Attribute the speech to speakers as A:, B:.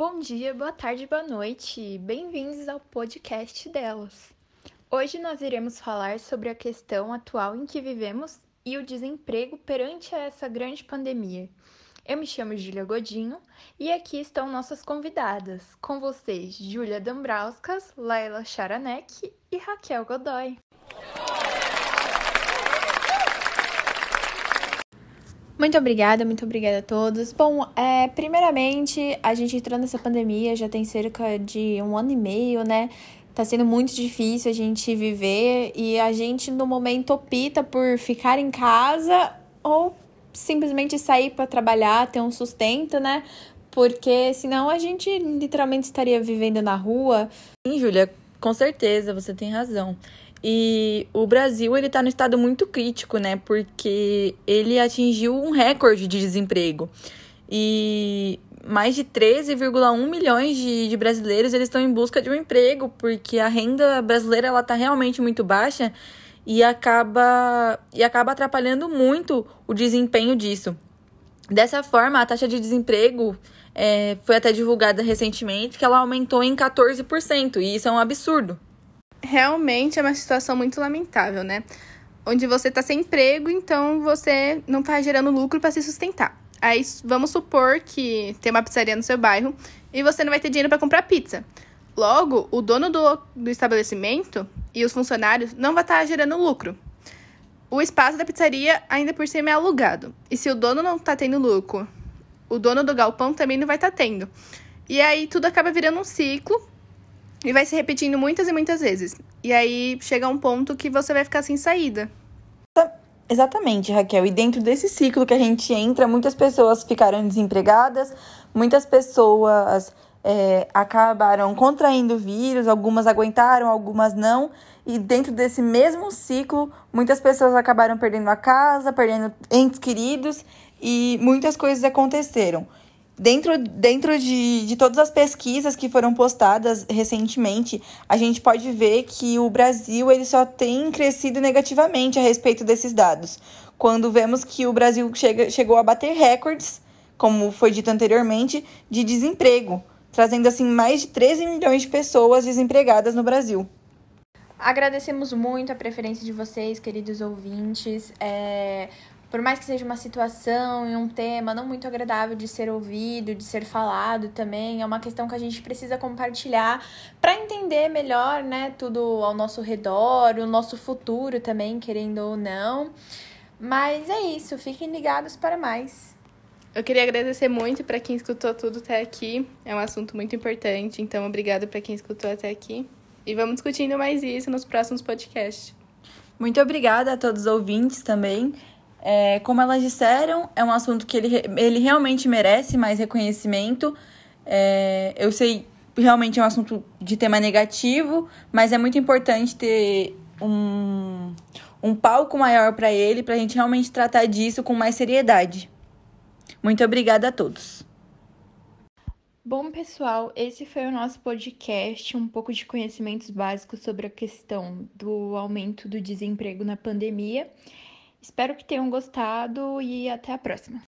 A: Bom dia, boa tarde, boa noite. Bem-vindos ao podcast delas. Hoje nós iremos falar sobre a questão atual em que vivemos e o desemprego perante essa grande pandemia. Eu me chamo Júlia Godinho e aqui estão nossas convidadas. Com vocês, Júlia Dambrauskas, Laila Charanek e Raquel Godoy. Muito obrigada, muito obrigada a todos. Bom, é, primeiramente, a gente entrou nessa pandemia já tem cerca de um ano e meio, né? Tá sendo muito difícil a gente viver e a gente, no momento, opta por ficar em casa ou simplesmente sair para trabalhar, ter um sustento, né? Porque senão a gente literalmente estaria vivendo na rua.
B: Sim, Júlia, com certeza, você tem razão. E o Brasil, ele tá no estado muito crítico, né? Porque ele atingiu um recorde de desemprego. E mais de 13,1 milhões de, de brasileiros eles estão em busca de um emprego, porque a renda brasileira ela tá realmente muito baixa e acaba, e acaba atrapalhando muito o desempenho disso. Dessa forma, a taxa de desemprego é, foi até divulgada recentemente que ela aumentou em 14%, e isso é um absurdo
C: realmente é uma situação muito lamentável, né? Onde você está sem emprego, então você não está gerando lucro para se sustentar. Aí vamos supor que tem uma pizzaria no seu bairro e você não vai ter dinheiro para comprar pizza. Logo, o dono do, do estabelecimento e os funcionários não vai estar tá gerando lucro. O espaço da pizzaria ainda por cima é alugado. E se o dono não está tendo lucro, o dono do galpão também não vai estar tá tendo. E aí tudo acaba virando um ciclo e vai se repetindo muitas e muitas vezes. E aí chega um ponto que você vai ficar sem saída.
B: Exatamente, Raquel. E dentro desse ciclo que a gente entra, muitas pessoas ficaram desempregadas, muitas pessoas é, acabaram contraindo o vírus, algumas aguentaram, algumas não. E dentro desse mesmo ciclo, muitas pessoas acabaram perdendo a casa, perdendo entes queridos e muitas coisas aconteceram. Dentro, dentro de, de todas as pesquisas que foram postadas recentemente, a gente pode ver que o Brasil ele só tem crescido negativamente a respeito desses dados. Quando vemos que o Brasil chega, chegou a bater recordes, como foi dito anteriormente, de desemprego, trazendo assim mais de 13 milhões de pessoas desempregadas no Brasil.
A: Agradecemos muito a preferência de vocês, queridos ouvintes. É, por mais que seja uma situação e um tema não muito agradável de ser ouvido, de ser falado também, é uma questão que a gente precisa compartilhar para entender melhor, né, tudo ao nosso redor, o nosso futuro também, querendo ou não. Mas é isso, fiquem ligados para mais.
C: Eu queria agradecer muito para quem escutou tudo até aqui. É um assunto muito importante, então obrigado para quem escutou até aqui. E vamos discutindo mais isso nos próximos podcasts.
B: Muito obrigada a todos os ouvintes também. É, como elas disseram, é um assunto que ele, ele realmente merece mais reconhecimento. É, eu sei, realmente é um assunto de tema negativo, mas é muito importante ter um, um palco maior para ele, para a gente realmente tratar disso com mais seriedade. Muito obrigada a todos.
A: Bom, pessoal, esse foi o nosso podcast, um pouco de conhecimentos básicos sobre a questão do aumento do desemprego na pandemia. Espero que tenham gostado e até a próxima.